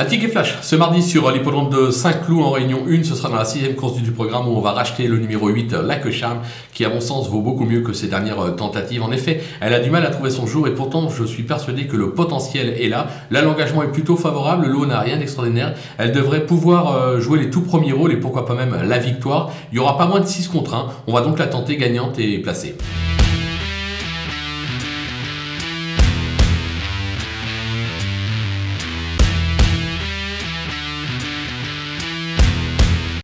Un ticket flash ce mardi sur l'hippodrome de Saint-Cloud en Réunion 1. Ce sera dans la sixième course du programme où on va racheter le numéro 8, La Charme, qui à mon sens vaut beaucoup mieux que ses dernières euh, tentatives. En effet, elle a du mal à trouver son jour et pourtant je suis persuadé que le potentiel est là. Là, l'engagement est plutôt favorable. l'eau n'a rien d'extraordinaire. Elle devrait pouvoir euh, jouer les tout premiers rôles et pourquoi pas même la victoire. Il y aura pas moins de 6 contre 1. On va donc la tenter gagnante et placée.